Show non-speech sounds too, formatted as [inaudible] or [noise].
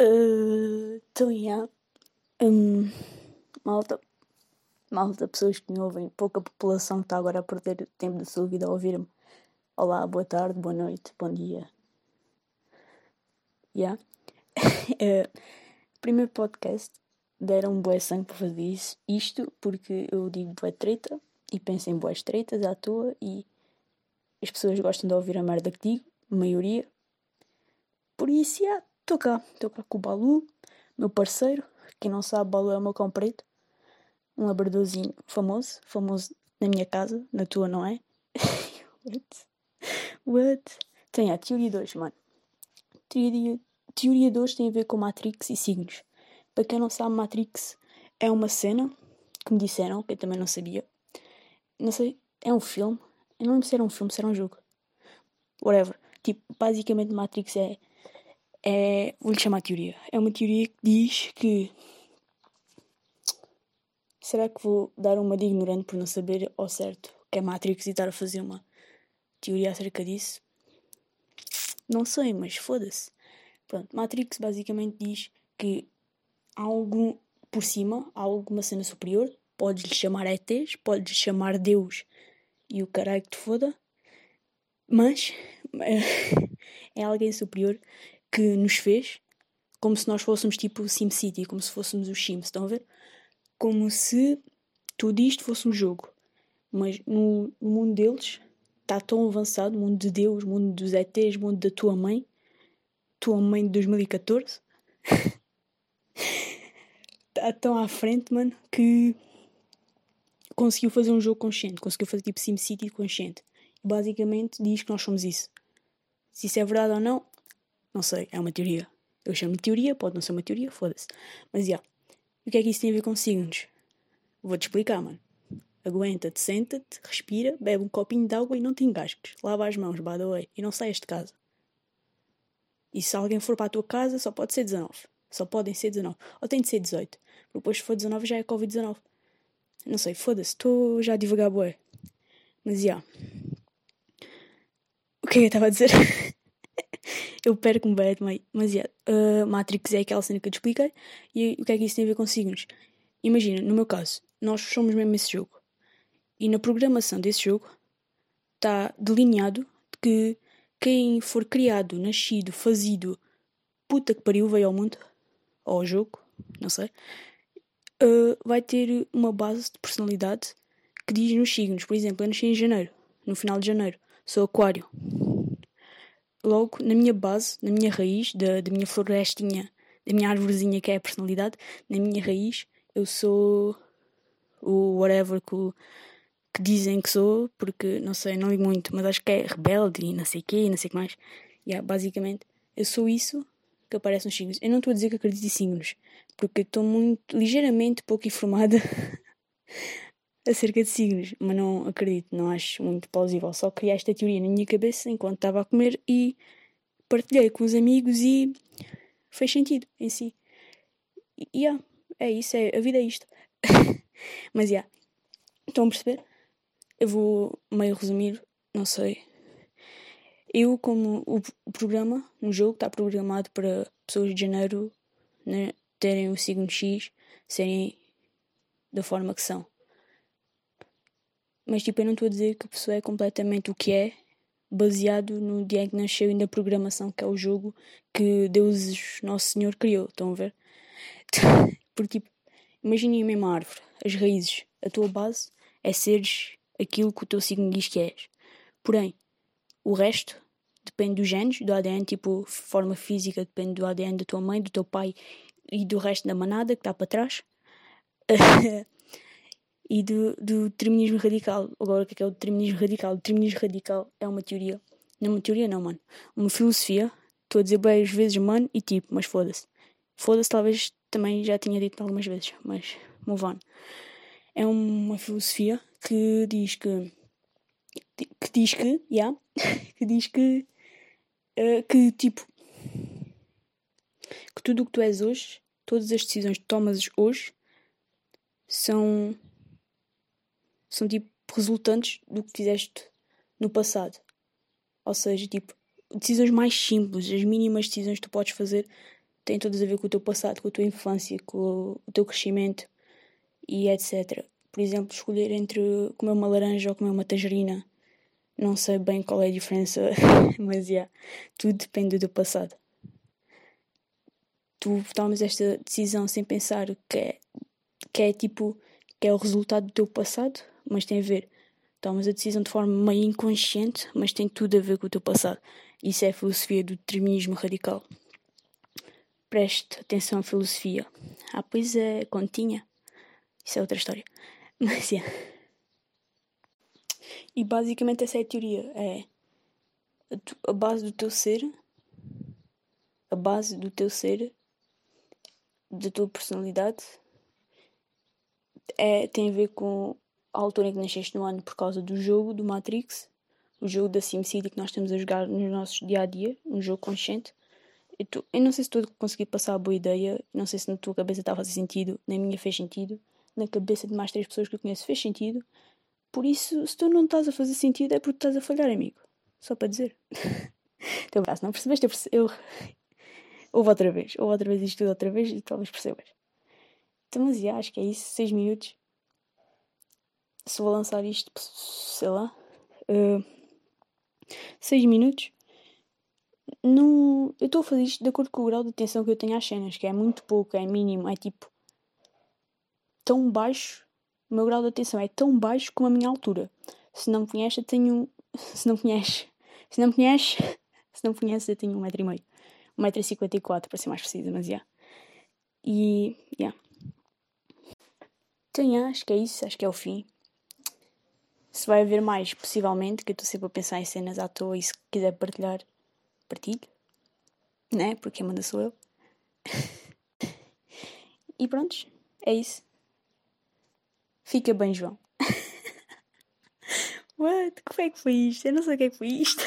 Uh, então, yeah. Um, malta, malta, pessoas que me ouvem, pouca população que está agora a perder tempo da sua vida a ouvir-me. Olá, boa tarde, boa noite, bom dia. Yeah. uh, [laughs] primeiro podcast, deram bué sangue para fazer isso, isto porque eu digo bué treta e penso em boas treitas à toa e as pessoas gostam de ouvir a merda que digo, a maioria. Por isso, estou cá, estou cá com o Balu, meu parceiro. Quem não sabe, Balu é o meu cão preto, um labradorzinho famoso, famoso na minha casa, na tua não é? [laughs] What? What? Tem a teoria 2, mano. Teoria, teoria 2 tem a ver com Matrix e signos. Para quem não sabe, Matrix é uma cena que me disseram, que eu também não sabia. Não sei, é um filme eu não lembro se era um filme, se era um jogo. Whatever. Tipo, basicamente Matrix é. É Vou-lhe chamar teoria. É uma teoria que diz que. Será que vou dar uma de ignorante por não saber ao certo que é Matrix e estar a fazer uma teoria acerca disso? Não sei, mas foda-se. Pronto, Matrix basicamente diz que há algum por cima, há alguma cena superior, podes-lhe chamar ETs, podes-lhe chamar Deus, e o caralho que te foda, mas [laughs] é alguém superior que nos fez como se nós fôssemos tipo SimCity, como se fôssemos os Sims, estão a ver? Como se tudo isto fosse um jogo. Mas no, mundo deles está tão avançado, o mundo de Deus, o mundo dos ETs, o mundo da tua mãe, tua mãe de 2014, está [laughs] tão à frente, mano, que conseguiu fazer um jogo consciente, conseguiu fazer tipo SimCity consciente. Basicamente diz que nós somos isso. Se isso é verdade ou não, não sei, é uma teoria. Eu chamo de teoria, pode não ser uma teoria, foda-se. Mas já. Yeah. O que é que isso tem a ver com signos? Vou-te explicar, mano. Aguenta-te, senta-te, respira, bebe um copinho de água e não te engasques. Lava as mãos, by the way, e não saias de casa. E se alguém for para a tua casa, só pode ser 19. Só podem ser 19. Ou tem de ser 18. Depois, se for 19, já é Covid-19. Não sei, foda-se, estou já a divagar. Mas já. Yeah. O que é que eu estava a dizer? [laughs] eu perco-me bem também. Mas. Yeah. Uh, Matrix é aquela cena que eu te expliquei. E o que é que isso tem a ver com signos? Imagina, no meu caso, nós somos mesmo esse jogo. E na programação desse jogo está delineado que quem for criado, nascido, fazido, puta que pariu, veio ao mundo, ou ao jogo, não sei, uh, vai ter uma base de personalidade que diz nos signos. Por exemplo, eu nasci em janeiro, no final de janeiro, sou aquário. Logo, na minha base, na minha raiz, da, da minha florestinha, da minha árvorezinha que é a personalidade, na minha raiz, eu sou o whatever que, que dizem que sou, porque não sei, não ligo muito, mas acho que é rebelde e não sei o quê, e não sei o que mais. Yeah, basicamente, eu sou isso que aparece nos signos. Eu não estou a dizer que acredito em signos, porque estou muito, ligeiramente pouco informada [laughs] acerca de signos, mas não acredito, não acho muito plausível. Só criei esta teoria na minha cabeça enquanto estava a comer e partilhei com os amigos e fez sentido em si. E yeah, é isso, é, a vida é isto. [laughs] mas já, yeah, estão a perceber? Eu vou meio resumir, não sei, eu, como o, programa no jogo está programado para pessoas de janeiro né, terem o signo X, serem da forma que são. Mas tipo, eu não estou a dizer que a pessoa é completamente o que é, baseado no dia em que nasceu e na programação que é o jogo que Deus Nosso Senhor criou. Estão a ver? [laughs] Porque tipo, imaginem a mesma árvore, as raízes, a tua base é seres aquilo que o teu signo diz que és. Porém, o resto depende dos genes, do ADN, tipo, forma física depende do ADN da tua mãe, do teu pai e do resto da manada que está para trás. [laughs] e do, do determinismo radical. Agora, o que é, que é o determinismo radical? O determinismo radical é uma teoria. Não é uma teoria, não, mano. Uma filosofia. Estou a dizer várias vezes, mano, e tipo, mas foda-se. Foda-se, talvez também já tinha dito algumas vezes, mas move on. É uma filosofia que diz que. que diz que, yeah, [laughs] que diz que uh, que tipo que tudo o que tu és hoje, todas as decisões que tomas hoje são são tipo resultantes do que fizeste no passado. Ou seja, tipo, decisões mais simples, as mínimas decisões que tu podes fazer têm todas a ver com o teu passado, com a tua infância, com o teu crescimento e etc. Por exemplo, escolher entre comer uma laranja ou comer uma tangerina. Não sei bem qual é a diferença, [laughs] mas yeah, tudo depende do passado. Tu tomas esta decisão sem pensar que é, que é tipo que é o resultado do teu passado, mas tem a ver. Tomas a decisão de forma meio inconsciente, mas tem tudo a ver com o teu passado. Isso é a filosofia do determinismo radical. Preste atenção à filosofia. Ah, pois é, continha. Isso é outra história. [laughs] Mas, yeah. E basicamente essa é a teoria. É a base do teu ser, a base do teu ser, da tua personalidade, é, tem a ver com a altura em que nasceste no ano por causa do jogo do Matrix, o jogo da SimCity que nós estamos a jogar nos nossos dia a dia, um jogo consciente. Eu, tu, eu não sei se tu consegui passar a boa ideia, não sei se na tua cabeça estava a fazer sentido, na minha fez sentido, na cabeça de mais três pessoas que eu conheço fez sentido. Por isso, se tu não estás a fazer sentido, é porque estás a falhar, amigo. Só para dizer. [laughs] Teu braço, não percebeste? Eu, perce... eu... [laughs] Houve outra vez, houve outra vez isto tudo outra vez e talvez percebas. Então, mas já, acho que é isso, 6 minutos. Se vou lançar isto, sei lá, 6 uh, minutos. Não, eu estou a fazer isto de acordo com o grau de atenção que eu tenho às cenas, que é muito pouco, é mínimo, é tipo tão baixo, o meu grau de atenção é tão baixo como a minha altura. Se não me conheces, eu tenho. [laughs] Se não me conheces, se não me conheces, [laughs] se não me conheces, eu tenho um metro e meio. Um metro e cinquenta e quatro, para ser mais precisa, mas já. Yeah. E. Yeah. Yeah, acho que é isso, acho que é o fim. Se vai haver mais, possivelmente, que eu estou sempre a pensar em cenas à toa e se quiser partilhar, partilho. Né? Porque quem manda sou eu. [laughs] e pronto, é isso. Fica bem, João. [laughs] What? Como é que foi isto? Eu não sei o que é que foi isto.